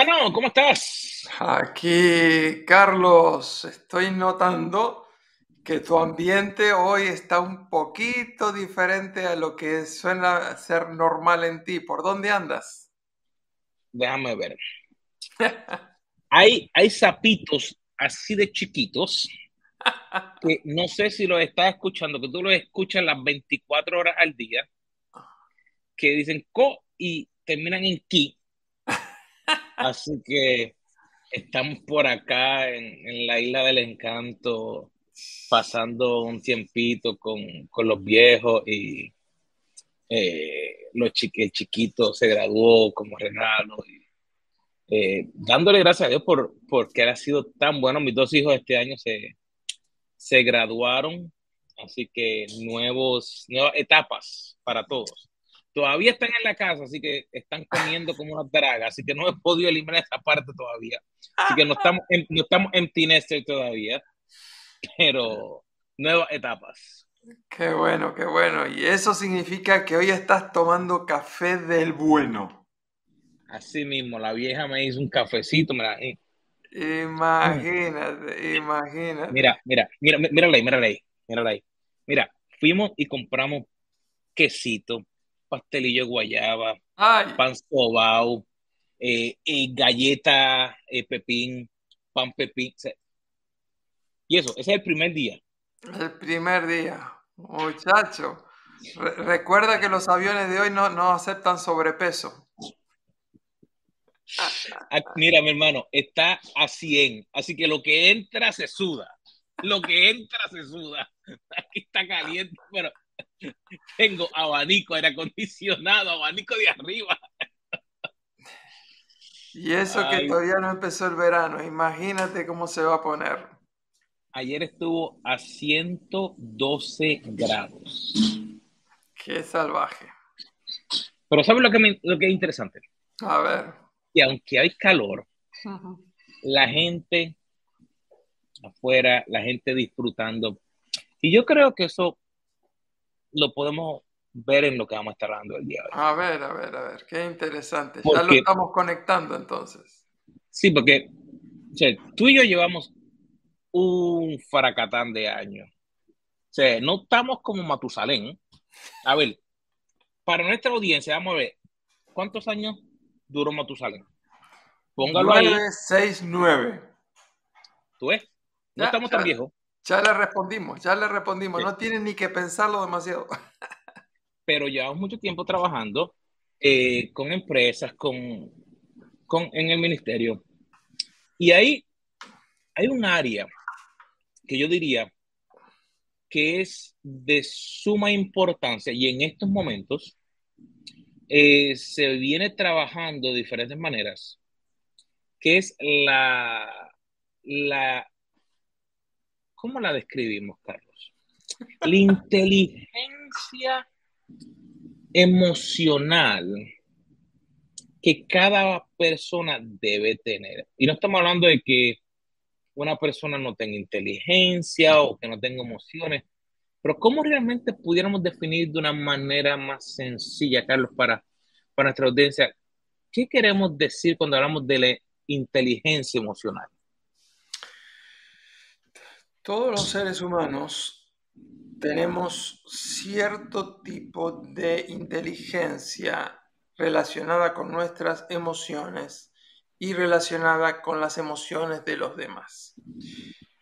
hermano, ¿cómo estás? Aquí, Carlos, estoy notando que tu ambiente hoy está un poquito diferente a lo que suena ser normal en ti. ¿Por dónde andas? Déjame ver. hay, hay sapitos así de chiquitos que no sé si los estás escuchando, que tú los escuchas las 24 horas al día, que dicen co y terminan en ki. Así que estamos por acá en, la isla del encanto, pasando un tiempito con, los viejos y eh, los el chiquito se graduó como regalo. Y, eh, dándole gracias a Dios por porque ha sido tan bueno. Mis dos hijos este año se, se graduaron, así que nuevos, nuevas etapas para todos. Todavía están en la casa, así que están comiendo como una draga, así que no he podido eliminar esa parte todavía. Así que no estamos en, no estamos en todavía, pero nuevas etapas. Qué bueno, qué bueno. Y eso significa que hoy estás tomando café del bueno. Así mismo, la vieja me hizo un cafecito, me la, Imagínate, imagínate. Mira, mira, mira, mírala ahí, mírala ahí, mírala ahí. Mira, fuimos y compramos quesito, pastelillo de guayaba, pan sobao, eh, eh, galleta, eh, pepín, pan pepín. Y eso, ese es el primer día. El primer día, muchacho. recuerda que los aviones de hoy no, no aceptan sobrepeso. Ah, mira, mi hermano, está a 100. Así que lo que entra se suda. Lo que entra se suda. Aquí está caliente, pero tengo abanico, aire acondicionado, abanico de arriba. Y eso que todavía no empezó el verano, imagínate cómo se va a poner. Ayer estuvo a 112 grados. Qué salvaje. Pero ¿sabes lo que, lo que es interesante? A ver y aunque hay calor, la gente afuera, la gente disfrutando. Y yo creo que eso lo podemos ver en lo que vamos a estar hablando el día de hoy. A ver, a ver, a ver, qué interesante. ya lo estamos conectando entonces. Sí, porque tú y yo llevamos un faracatán de años. O sea, no estamos como Matusalén. A ver, para nuestra audiencia, vamos a ver, ¿cuántos años duró Matusalén. Póngalo 9, ahí. 6, 9. ¿Tú ves? No estamos tan viejos. Ya le respondimos, ya le respondimos. No tienen ni que pensarlo demasiado. Pero llevamos mucho tiempo trabajando eh, con empresas, con, con, en el ministerio. Y ahí hay un área que yo diría que es de suma importancia y en estos momentos eh, se viene trabajando de diferentes maneras, que es la, la, ¿cómo la describimos, Carlos? La inteligencia emocional que cada persona debe tener. Y no estamos hablando de que una persona no tenga inteligencia o que no tenga emociones. Pero ¿cómo realmente pudiéramos definir de una manera más sencilla, Carlos, para, para nuestra audiencia? ¿Qué queremos decir cuando hablamos de la inteligencia emocional? Todos los seres humanos tenemos cierto tipo de inteligencia relacionada con nuestras emociones y relacionada con las emociones de los demás.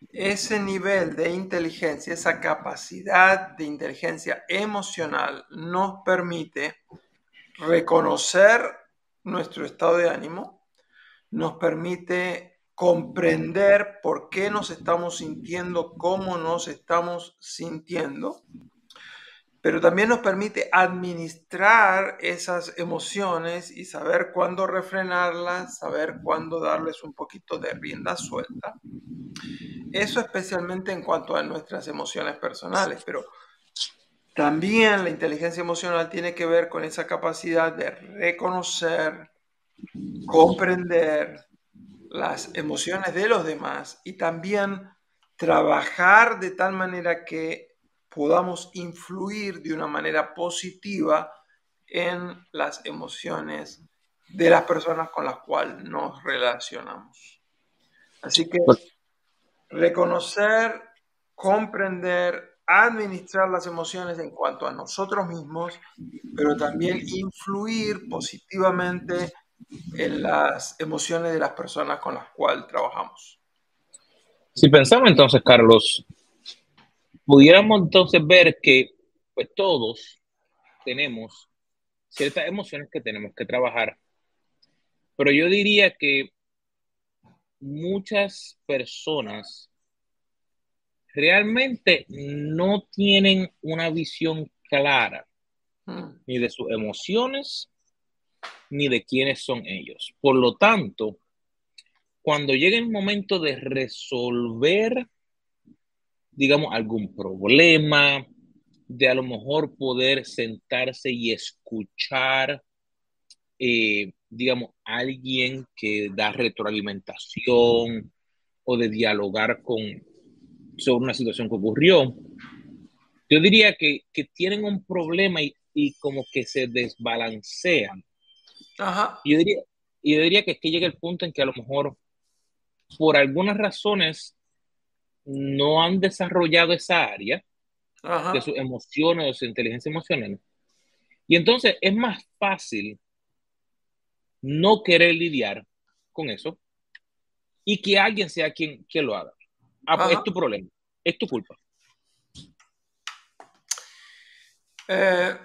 Ese nivel de inteligencia, esa capacidad de inteligencia emocional nos permite reconocer nuestro estado de ánimo, nos permite comprender por qué nos estamos sintiendo, cómo nos estamos sintiendo, pero también nos permite administrar esas emociones y saber cuándo refrenarlas, saber cuándo darles un poquito de rienda suelta. Eso especialmente en cuanto a nuestras emociones personales, pero también la inteligencia emocional tiene que ver con esa capacidad de reconocer, comprender las emociones de los demás y también trabajar de tal manera que podamos influir de una manera positiva en las emociones de las personas con las cuales nos relacionamos. Así que Pues- reconocer, comprender, administrar las emociones en cuanto a nosotros mismos, pero también influir positivamente en las emociones de las personas con las cuales trabajamos. Si pensamos entonces, Carlos, pudiéramos entonces ver que pues todos tenemos ciertas emociones que tenemos que trabajar, pero yo diría que muchas personas realmente no tienen una visión clara Mm, ni de sus emociones ni de quiénes son ellos. Por lo tanto, cuando llega el momento de resolver, digamos, algún problema, de a lo mejor poder sentarse y escuchar, eh, digamos, alguien que da retroalimentación o de dialogar con sobre una situación que ocurrió, yo diría que, que tienen un problema y como que se desbalancean. Ajá, Y yo diría, y yo diría que es que llega el punto en que a lo mejor por algunas razones no han desarrollado esa área ajá. de sus emociones o su inteligencia emocional. Y entonces es más fácil no querer lidiar con eso y que alguien sea quien, quien lo haga. Ah, pues es tu problema, es tu culpa. Eh,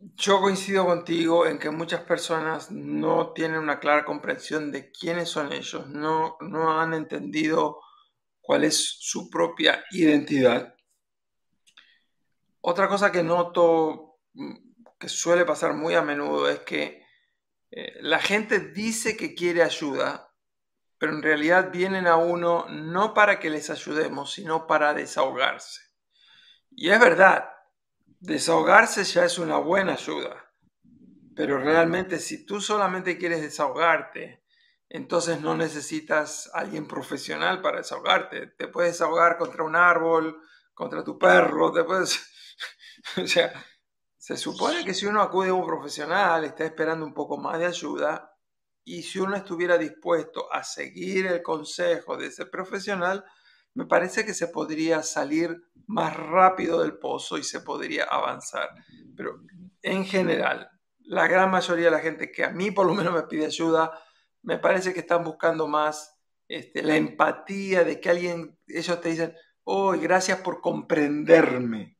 yo coincido contigo en que muchas personas no tienen una clara comprensión de quiénes son ellos, no, no han entendido cuál es su propia identidad. Otra cosa que noto mm, que suele pasar muy a menudo es que eh, la gente dice que quiere ayuda, pero en realidad vienen a uno no para que les ayudemos, sino para desahogarse. Y es verdad, desahogarse ya es una buena ayuda, pero realmente si tú solamente quieres desahogarte, entonces no necesitas a alguien profesional para desahogarte. Te puedes desahogar contra un árbol, contra tu perro, te puedes... o sea, se supone que si uno acude a un profesional está esperando un poco más de ayuda y si uno estuviera dispuesto a seguir el consejo de ese profesional, me parece que se podría salir más rápido del pozo y se podría avanzar. Pero en general, la gran mayoría de la gente que a mí por lo menos me pide ayuda, me parece que están buscando más este, la empatía de que alguien, ellos te dicen, oh, gracias por comprenderme.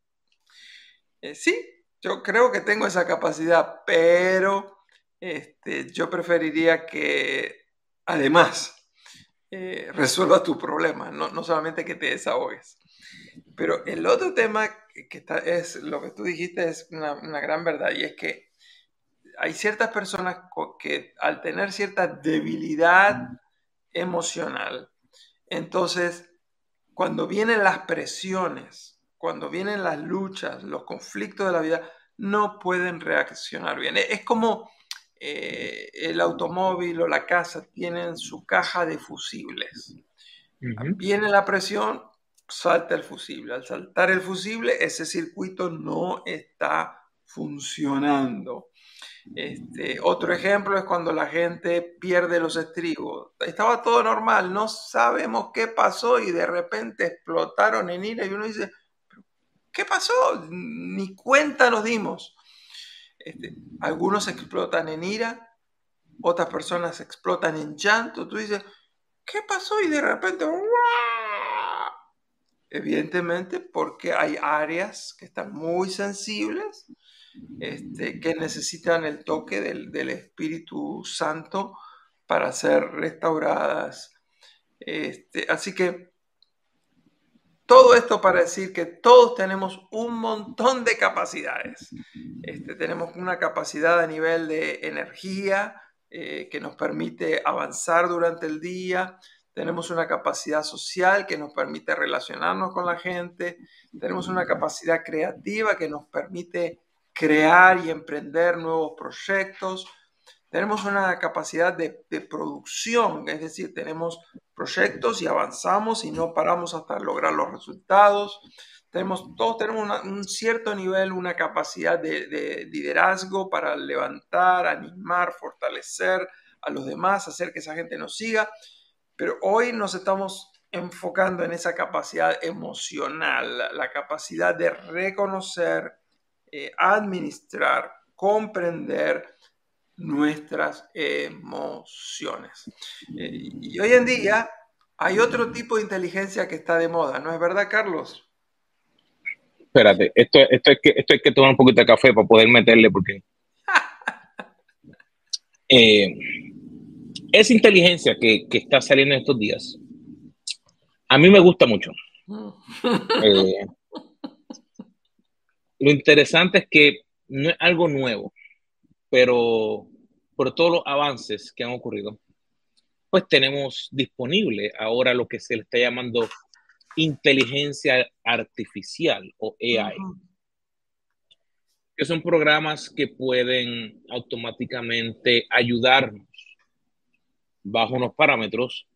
Eh, sí, yo creo que tengo esa capacidad, pero este, yo preferiría que además eh, resuelvas tu problema, no, no, solamente que te desahogues. Pero el otro tema que está, es lo que tú dijiste es una, una, gran verdad y es que hay ciertas personas que al tener cierta debilidad emocional, entonces cuando vienen las presiones, cuando vienen las luchas, los conflictos de la vida, no pueden reaccionar bien. Es como eh, el automóvil o la casa tienen su caja de fusibles. Uh -huh. Viene la presión, salta el fusible. Al saltar el fusible, ese circuito no está funcionando. Este, otro ejemplo es cuando la gente pierde los estribos. Estaba todo normal, no sabemos qué pasó y de repente explotaron en ira y uno dice, ¿qué pasó? Ni cuenta nos dimos. Este, algunos explotan en ira, otras personas explotan en llanto. Tú dices, ¿qué pasó? Y de repente, ¡guau! evidentemente porque hay áreas que están muy sensibles, este, que necesitan el toque del, Espíritu Santo para ser restauradas. Este, así que todo esto para decir que todos tenemos un montón de capacidades. Este, tenemos una capacidad a nivel de energía eh, que nos permite avanzar durante el día. Tenemos una capacidad social que nos permite relacionarnos con la gente. Tenemos una capacidad creativa que nos permite crear y emprender nuevos proyectos. Tenemos una capacidad de, de, producción, es decir, tenemos proyectos y avanzamos y no paramos hasta lograr los resultados. tenemos, todos tenemos un cierto nivel, una capacidad de, liderazgo para levantar, animar, fortalecer a los demás, hacer que esa gente nos siga, pero hoy nos estamos enfocando en esa capacidad emocional, la, capacidad de reconocer, eh, administrar, comprender nuestras emociones. Eh, y hoy en día hay otro tipo de inteligencia que está de moda, ¿no es verdad, Carlos? Espérate, esto, esto, es que, esto hay que tomar un poquito de café para poder meterle porque... Eh, esa inteligencia que, está saliendo en estos días, a mí me gusta mucho. Eh, lo interesante es que no es algo nuevo, pero por todos los avances que han ocurrido, pues tenemos disponible ahora lo que se le está llamando inteligencia artificial o AI, que son programas que pueden automáticamente ayudarnos bajo unos parámetros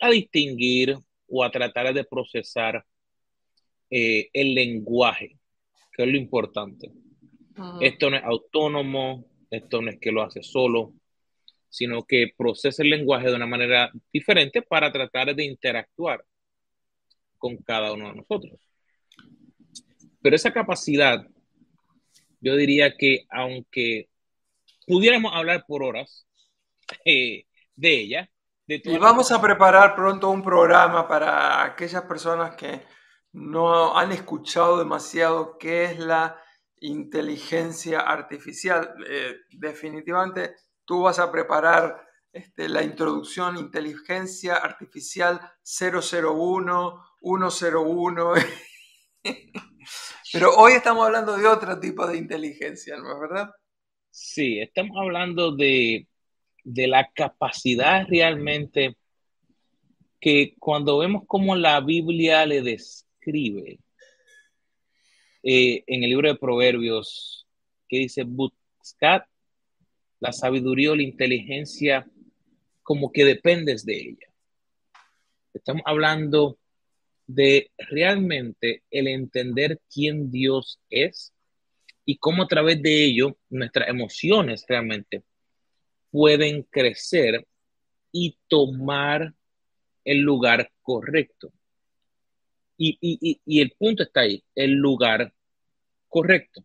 a distinguir o a tratar de procesar eh, el lenguaje, que es lo importante. Esto no es autónomo, esto no es que lo hace solo, sino que procesa el lenguaje de una manera diferente para tratar de interactuar con cada uno de nosotros. Pero esa capacidad, yo diría que aunque pudiéramos hablar por horas eh, de ella, y vamos a preparar pronto un programa para aquellas personas que no han escuchado demasiado qué es la inteligencia artificial. Eh, definitivamente tú vas a preparar este, la introducción inteligencia artificial 001, 101. Pero hoy estamos hablando de otro tipo de inteligencia, ¿no es verdad? Sí, estamos hablando de, la capacidad realmente que cuando vemos cómo la Biblia le describe eh, en el libro de Proverbios, que dice, buscad la sabiduría o la inteligencia como que dependes de ella. Estamos hablando de realmente el entender quién Dios es y cómo a través de ello nuestras emociones realmente pueden crecer y tomar el lugar correcto. Y, y, el punto está ahí, el lugar correcto.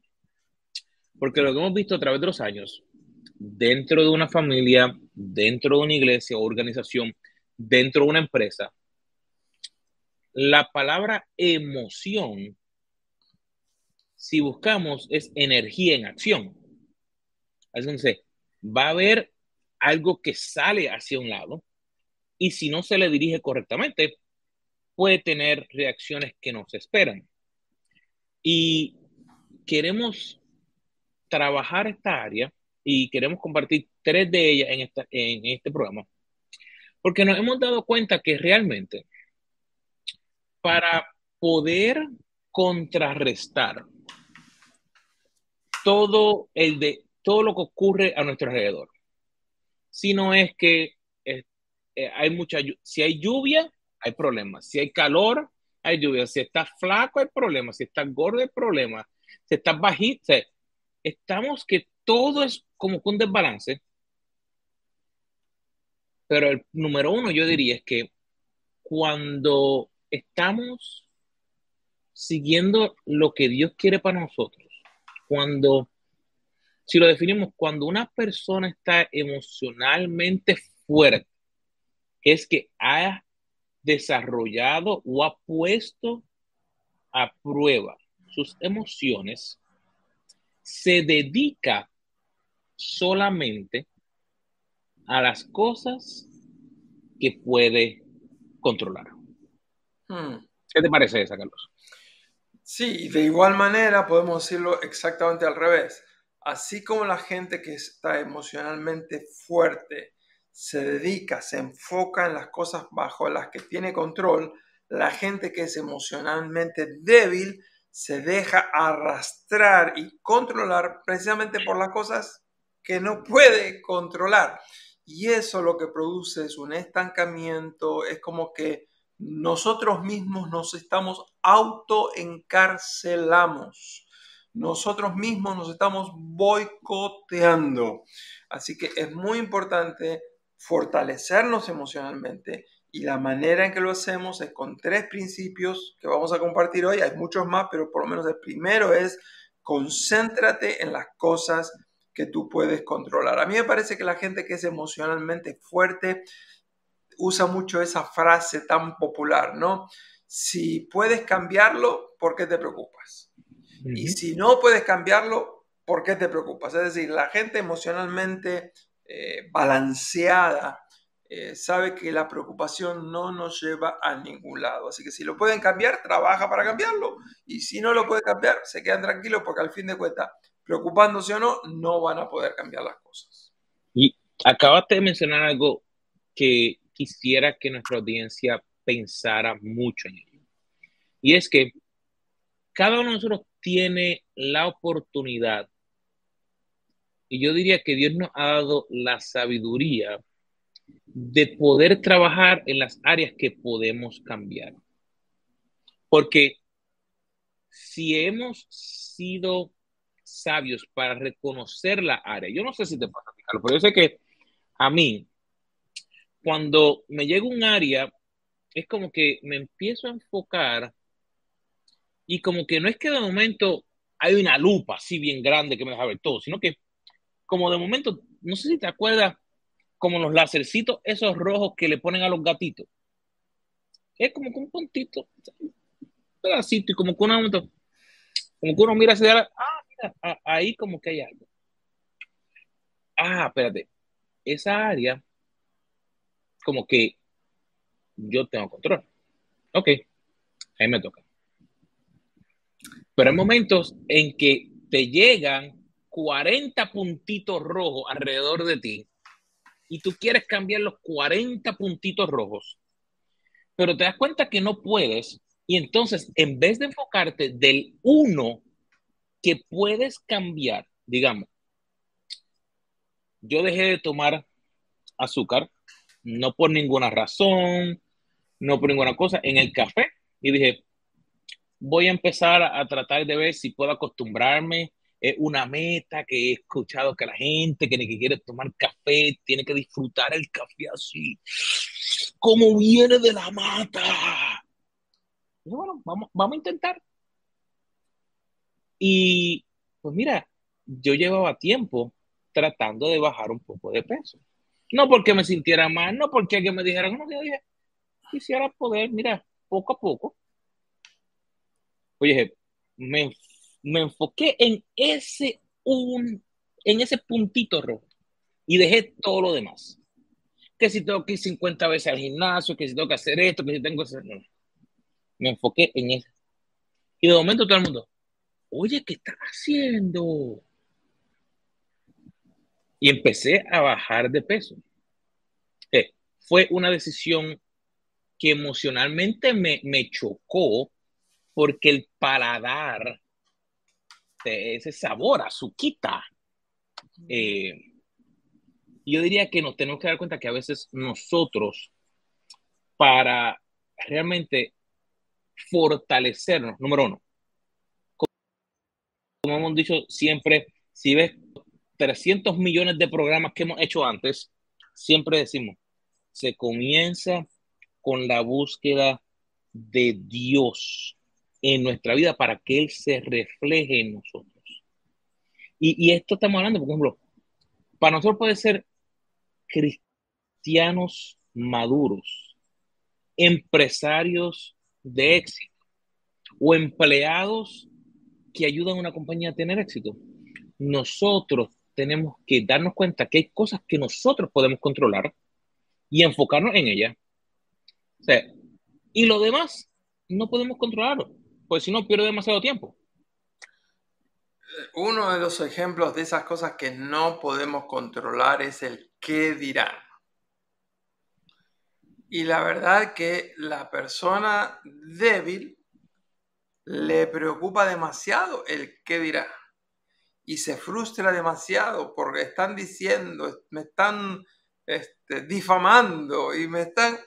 Porque lo que hemos visto a través de los años dentro de una familia, dentro de una iglesia o organización, dentro de una empresa, la palabra emoción, si buscamos, es energía en acción. Entonces, va a haber algo que sale hacia un lado y si no se le dirige correctamente, puede tener reacciones que no se esperan. Y queremos trabajar esta área y queremos compartir tres de ellas en, esta, en este programa, porque nos hemos dado cuenta que realmente para poder contrarrestar todo, el de, todo lo que ocurre a nuestro alrededor, si es que eh, eh, hay mucha, si hay lluvia, hay problemas, si hay calor, hay lluvia, si está flaco, hay problemas, si está gordo, hay problemas, si está bajito, estamos que todo es como un desbalance. Pero el número uno yo diría es que cuando estamos siguiendo lo que Dios quiere para nosotros, cuando, si lo definimos, cuando una persona está emocionalmente fuerte, es que ha desarrollado o ha puesto a prueba sus emociones, se dedica solamente a las cosas que puede controlar. Hmm. ¿Qué te parece esa, Carlos? Sí, de igual manera podemos decirlo exactamente al revés. Así como la gente que está emocionalmente fuerte se dedica, se enfoca en las cosas bajo las que tiene control, la gente que es emocionalmente débil se deja arrastrar y controlar precisamente por las cosas que no puede controlar. Y eso lo que produce es un estancamiento, es como que nosotros mismos nos estamos autoencarcelamos. Nosotros mismos nos estamos boicoteando. Así que es muy importante fortalecernos emocionalmente y la manera en que lo hacemos es con tres principios que vamos a compartir hoy. Hay muchos más, pero por lo menos el primero es concéntrate en las cosas que tú puedes controlar. A mí me parece que la gente que es emocionalmente fuerte usa mucho esa frase tan popular, ¿no? Si puedes cambiarlo, ¿por qué te preocupas? Y si no puedes cambiarlo, ¿por qué te preocupas? Es decir, la gente emocionalmente eh, balanceada eh, sabe que la preocupación no nos lleva a ningún lado. Así que si lo pueden cambiar, trabaja para cambiarlo. Y si no lo puede cambiar, se quedan tranquilos porque al fin de cuentas, preocupándose o no, no van a poder cambiar las cosas. Y acabaste de mencionar algo que quisiera que nuestra audiencia pensara mucho en ello. Y es que cada uno de nosotros tiene la oportunidad, y yo diría que Dios nos ha dado la sabiduría de poder trabajar en las áreas que podemos cambiar. Porque si hemos sido sabios para reconocer la área, yo no sé si te puedo explicarlo, pero yo sé que a mí, cuando me llega un área, es como que me empiezo a enfocar y como que no es que de momento hay una lupa así bien grande que me deja ver todo, sino que como de momento, no sé si te acuerdas, como los lacercitos esos rojos que le ponen a los gatitos. Es como que un puntito, un pedacito, y como que uno, como que uno mira hacia ah, mira, ahí como que hay algo. Ah, espérate, esa área, como que yo tengo control. Ok, ahí me toca. Pero hay momentos en que te llegan 40 puntitos rojos alrededor de ti y tú quieres cambiar los 40 puntitos rojos, pero te das cuenta que no puedes y entonces en vez de enfocarte del uno que puedes cambiar, digamos, yo dejé de tomar azúcar, no por ninguna razón, no por ninguna cosa, en el café y dije, voy a empezar a, tratar de ver si puedo acostumbrarme. Es una meta que he escuchado que la gente que, que quiere tomar café tiene que disfrutar el café así, como viene de la mata. Bueno, vamos, vamos a intentar. Y pues mira, yo llevaba tiempo tratando de bajar un poco de peso. No porque me sintiera mal, no porque me dijera, no, yo dije, quisiera poder, mira, poco a poco. Oye, me, me enfoqué en ese, un, en ese puntito rojo y dejé todo lo demás. Que si tengo que ir 50 veces al gimnasio, que si tengo que hacer esto, que si tengo que hacer... No. Me enfoqué en eso. Y de momento todo el mundo, oye, ¿qué estás haciendo? Y empecé a bajar de peso. Eh, fue una decisión que emocionalmente me, me chocó porque el paladar de ese sabor, azuquita. Eh, yo diría que nos tenemos que dar cuenta que a veces nosotros, para realmente fortalecernos, número uno, como hemos dicho siempre, si ves 300 millones de programas que hemos hecho antes, siempre decimos, se comienza con la búsqueda de Dios en nuestra vida para que Él se refleje en nosotros. Y, esto estamos hablando, por ejemplo, para nosotros puede ser cristianos maduros, empresarios de éxito o empleados que ayudan a una compañía a tener éxito. Nosotros tenemos que darnos cuenta que hay cosas que nosotros podemos controlar y enfocarnos en ellas. y lo demás no podemos controlarlo, pues si no pierde demasiado tiempo. Uno de los ejemplos de esas cosas que no podemos controlar es el qué dirán. Y la verdad que la persona débil le preocupa demasiado el qué dirá y se frustra demasiado porque están diciendo, me están este, difamando y me están...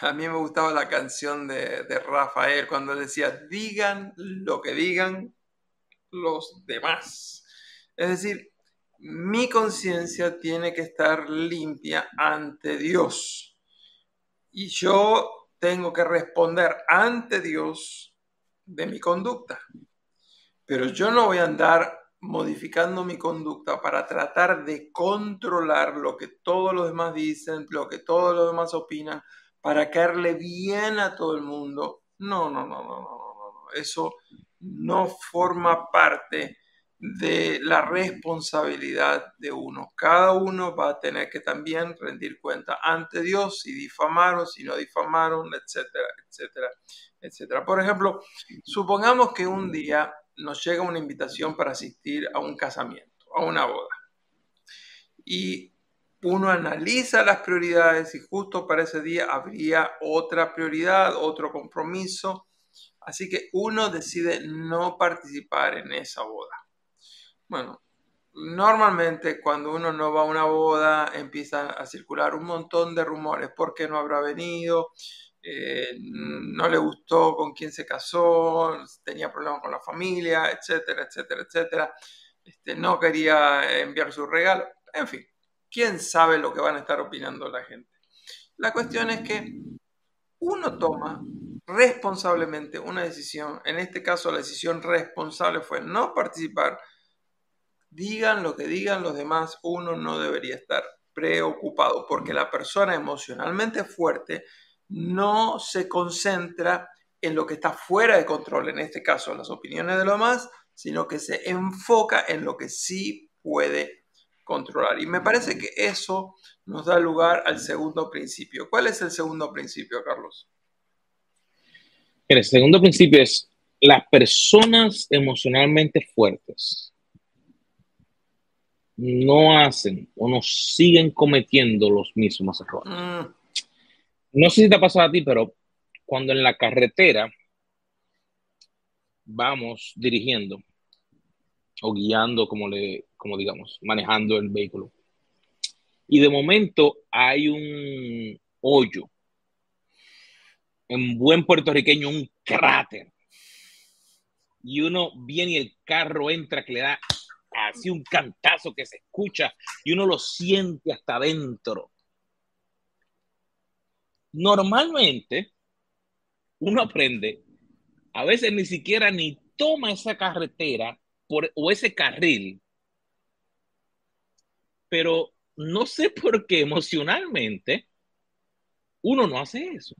A mí me gustaba la canción de, de Rafael cuando decía, digan lo que digan los demás. Es decir, mi conciencia tiene que estar limpia ante Dios. Y yo tengo que responder ante Dios de mi conducta. Pero yo no voy a andar modificando mi conducta para tratar de controlar lo que todos los demás dicen, lo que todos los demás opinan, para caerle bien a todo el mundo. No, no, no, no, no, no. Eso no forma parte de la responsabilidad de uno. Cada uno va a tener que también rendir cuenta ante Dios si difamaron, si no difamaron, etcétera, etcétera, etcétera. Por ejemplo, supongamos que un día nos llega una invitación para asistir a un casamiento, a una boda. Y uno analiza las prioridades y justo para ese día habría otra prioridad, otro compromiso. Así que uno decide no participar en esa boda. Bueno, normalmente cuando uno no va a una boda empiezan a circular un montón de rumores. ¿Por qué no habrá venido? Eh, no le gustó con quién se casó, tenía problemas con la familia, etcétera, etcétera, etcétera. Este, no quería enviar su regalo. En fin, quién sabe lo que van a estar opinando la gente. La cuestión es que uno toma responsablemente una decisión, en este caso la decisión responsable fue no participar, digan lo que digan los demás, uno no debería estar preocupado porque la persona emocionalmente fuerte no se concentra en lo que está fuera de control, en este caso las opiniones de los demás, sino que se enfoca en lo que sí puede controlar. Y me parece que eso nos da lugar al segundo principio. ¿Cuál es el segundo principio, Carlos? El segundo principio es las personas emocionalmente fuertes no hacen o no siguen cometiendo los mismos errores. Mm. No sé si te ha pasado a ti, pero cuando en la carretera vamos dirigiendo o guiando, como le, como digamos, manejando el vehículo, y de momento hay un hoyo, en buen puertorriqueño, un cráter, y uno viene y el carro entra que le da así un cantazo que se escucha y uno lo siente hasta adentro. Normalmente uno aprende, a veces ni siquiera ni toma esa carretera por, o ese carril, pero no sé por qué emocionalmente uno no hace eso.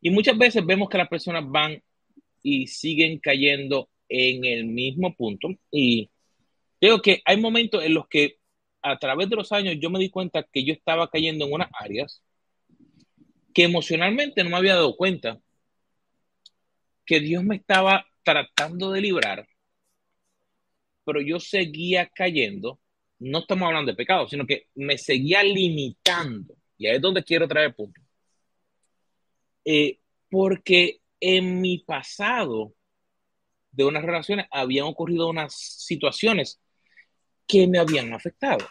Y muchas veces vemos que las personas van y siguen cayendo en el mismo punto. Y creo que hay momentos en los que a través de los años yo me di cuenta que yo estaba cayendo en unas áreas que emocionalmente no me había dado cuenta que Dios me estaba tratando de librar, pero yo seguía cayendo. No estamos hablando de pecado, sino que me seguía limitando. Y ahí es donde quiero traer el punto. Eh, porque en mi pasado de unas relaciones habían ocurrido unas situaciones que me habían afectado.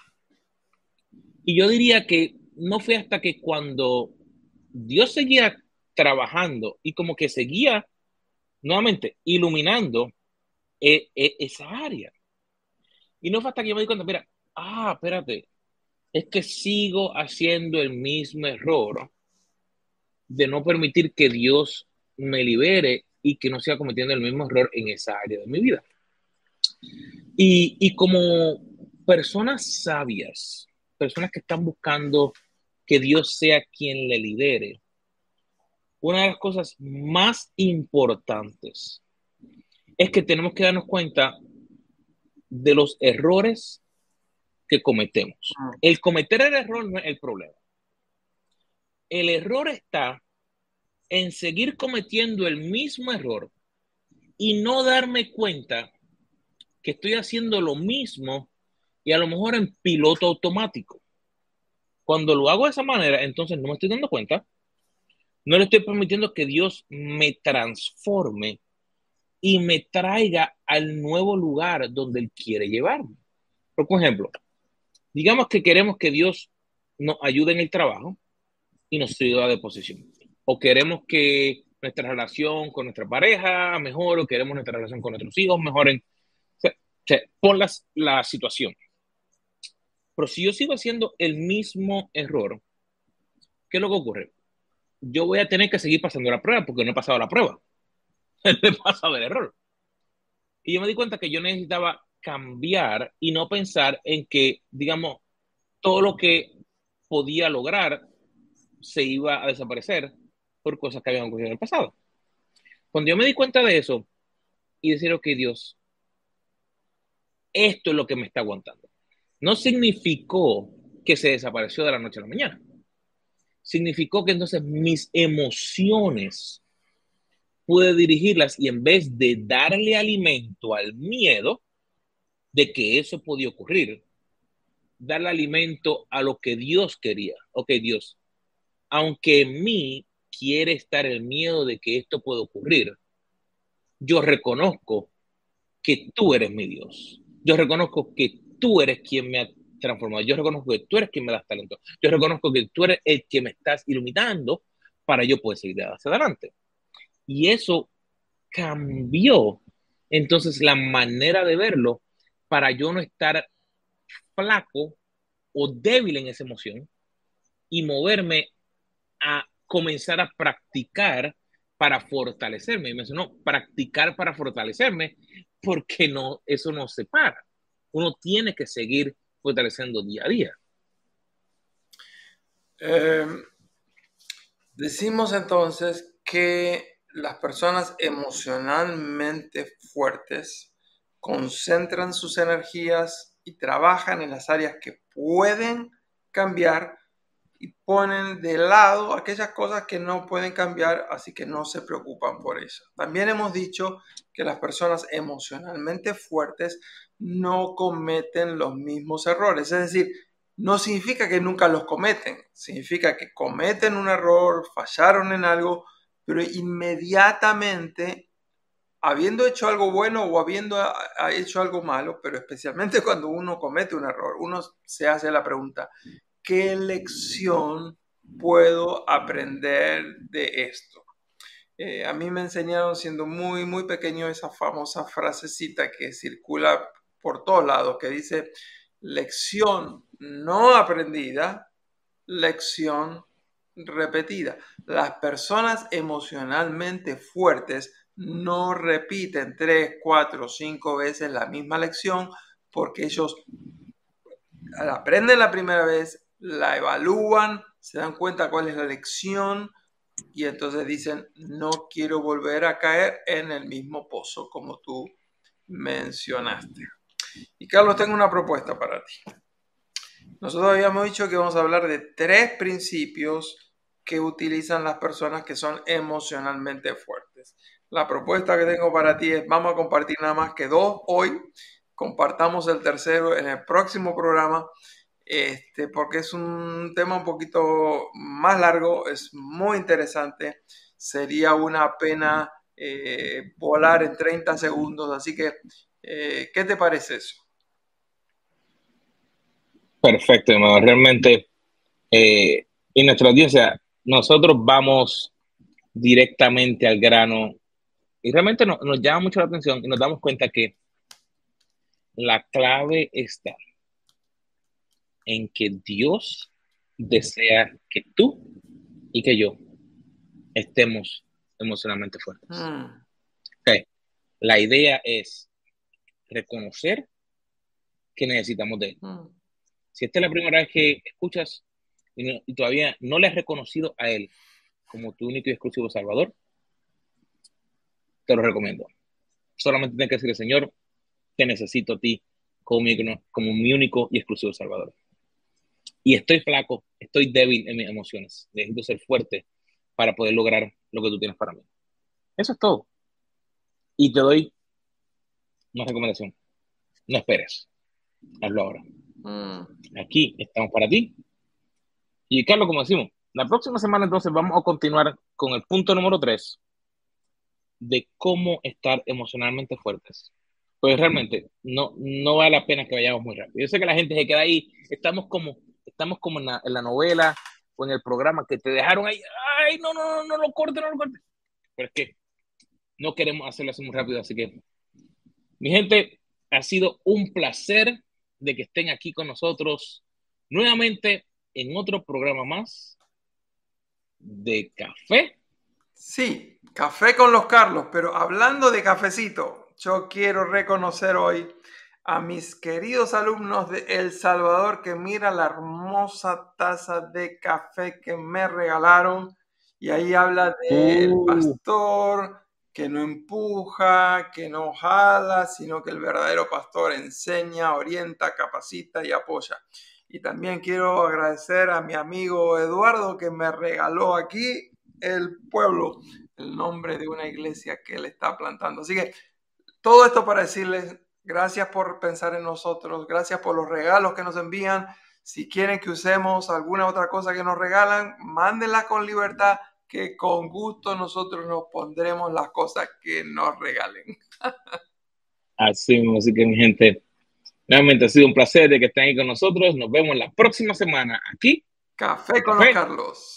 Y yo diría que no fue hasta que cuando Dios seguía trabajando y como que seguía nuevamente iluminando eh, eh, esa área. Y no fue hasta que yo me di cuenta, mira, ah, espérate, es que sigo haciendo el mismo error de no permitir que Dios me libere y que no siga cometiendo el mismo error en esa área de mi vida. Y, y como personas sabias, personas que están buscando que Dios sea quien le lidere. Una de las cosas más importantes es que tenemos que darnos cuenta de los errores que cometemos. Ah. El cometer el error no es el problema. El error está en seguir cometiendo el mismo error y no darme cuenta que estoy haciendo lo mismo y a lo mejor en piloto automático. Cuando lo hago de esa manera, entonces no me estoy dando cuenta, no le estoy permitiendo que Dios me transforme y me traiga al nuevo lugar donde Él quiere llevarme. Por ejemplo, digamos que queremos que Dios nos ayude en el trabajo y nos suba de posición. O queremos que nuestra relación con nuestra pareja mejore, o queremos nuestra relación con nuestros hijos mejoren. O sea, pon la situación. Pero si yo sigo haciendo el mismo error, ¿qué es lo que ocurre? Yo voy a tener que seguir pasando la prueba porque no he pasado la prueba. he pasado el error. Y yo me di cuenta que yo necesitaba cambiar y no pensar en que, digamos, todo lo que podía lograr se iba a desaparecer por cosas que habían ocurrido en el pasado. Cuando yo me di cuenta de eso y decir, ok, Dios, esto es lo que me está aguantando. No significó que se desapareció de la noche a la mañana. Significó que entonces mis emociones pude dirigirlas y en vez de darle alimento al miedo de que eso podía ocurrir, darle alimento a lo que Dios quería. Ok, Dios, aunque en mí quiere estar el miedo de que esto pueda ocurrir, yo reconozco que tú eres mi Dios. Yo reconozco que tú eres quien me ha transformado. Yo reconozco que tú eres quien me das talento. Yo reconozco que tú eres el que me estás iluminando para yo poder seguir hacia adelante. Y eso cambió entonces la manera de verlo para yo no estar flaco o débil en esa emoción y moverme a comenzar a practicar para fortalecerme. Y mencionó practicar para fortalecerme porque no, eso no se para. Uno tiene que seguir fortaleciendo día a día. Em, decimos entonces que las personas emocionalmente fuertes concentran sus energías y trabajan en las áreas que pueden cambiar y ponen de lado aquellas cosas que no pueden cambiar, así que no se preocupan por eso. También hemos dicho que las personas emocionalmente fuertes no cometen los mismos errores, es decir, no significa que nunca los cometen, significa que cometen un error, fallaron en algo, pero inmediatamente, habiendo hecho algo bueno o habiendo hecho algo malo, pero especialmente cuando uno comete un error, uno se hace la pregunta, ¿qué lección puedo aprender de esto? Eh, a mí me enseñaron siendo muy, muy pequeño esa famosa frasecita que circula por todos lados, que dice, lección no aprendida, lección repetida. Las personas emocionalmente fuertes no repiten tres, cuatro, cinco veces la misma lección porque ellos aprenden la primera vez, la evalúan, se dan cuenta cuál es la lección y entonces dicen, no quiero volver a caer en el mismo pozo como tú mencionaste. Y Carlos, tengo una propuesta para ti. Nosotros habíamos dicho que vamos a hablar de tres principios que utilizan las personas que son emocionalmente fuertes. La propuesta que tengo para ti es, vamos a compartir nada más que dos hoy, compartamos el tercero en el próximo programa este, porque es un tema un poquito más largo, es muy interesante. Sería una pena eh, volar en 30 segundos, así que, eh, ¿qué te parece eso? Perfecto, hermano. Realmente, eh, en nuestra audiencia, nosotros vamos directamente al grano y realmente nos llama mucho la atención y nos damos cuenta que la clave está en que Dios desea que tú y que yo estemos emocionalmente fuertes. Mm. La idea es reconocer que necesitamos de Él. Mm. Si esta es la primera vez que escuchas y, todavía no le has reconocido a Él como tu único y exclusivo Salvador, te lo recomiendo. Solamente tienes que decirle, Señor, que necesito a ti como como mi único y exclusivo Salvador y estoy flaco, estoy débil en mis emociones, necesito ser fuerte para poder lograr lo que tú tienes para mí. Eso es todo. Y te doy una recomendación. No esperes. Hazlo ahora. Mm. Aquí estamos para ti. Y Carlos, como decimos, la próxima semana entonces vamos a continuar con el punto número 3 de cómo estar emocionalmente fuertes. Pues realmente no, no vale la pena que vayamos muy rápido. Yo sé que la gente se queda ahí, estamos como estamos como en la, novela fue en el programa que te dejaron ahí, ay, no, no, no, no lo corte, no lo corte. Pero es que no queremos hacerlo así muy rápido, así que, mi gente, ha sido un placer de que estén aquí con nosotros nuevamente en otro programa más de café. Sí, café con los Carlos, pero hablando de cafecito, yo quiero reconocer hoy a mis queridos alumnos de El Salvador que mira la hermosa taza de café que me regalaron y ahí habla del uh. pastor que no empuja, que no jala, sino que el verdadero pastor enseña, orienta, capacita y apoya. Y también quiero agradecer a mi amigo Eduardo que me regaló aquí el pueblo, el nombre de una iglesia que él está plantando. Así que todo esto para decirles gracias por pensar en nosotros, gracias por los regalos que nos envían. Si quieren que usemos alguna otra cosa que nos regalan, mándenla con libertad, que con gusto nosotros nos pondremos las cosas que nos regalen. Así, así que mi gente, Realmente ha sido un placer de que estén ahí con nosotros. Nos vemos la próxima semana aquí. Café con los Carlos.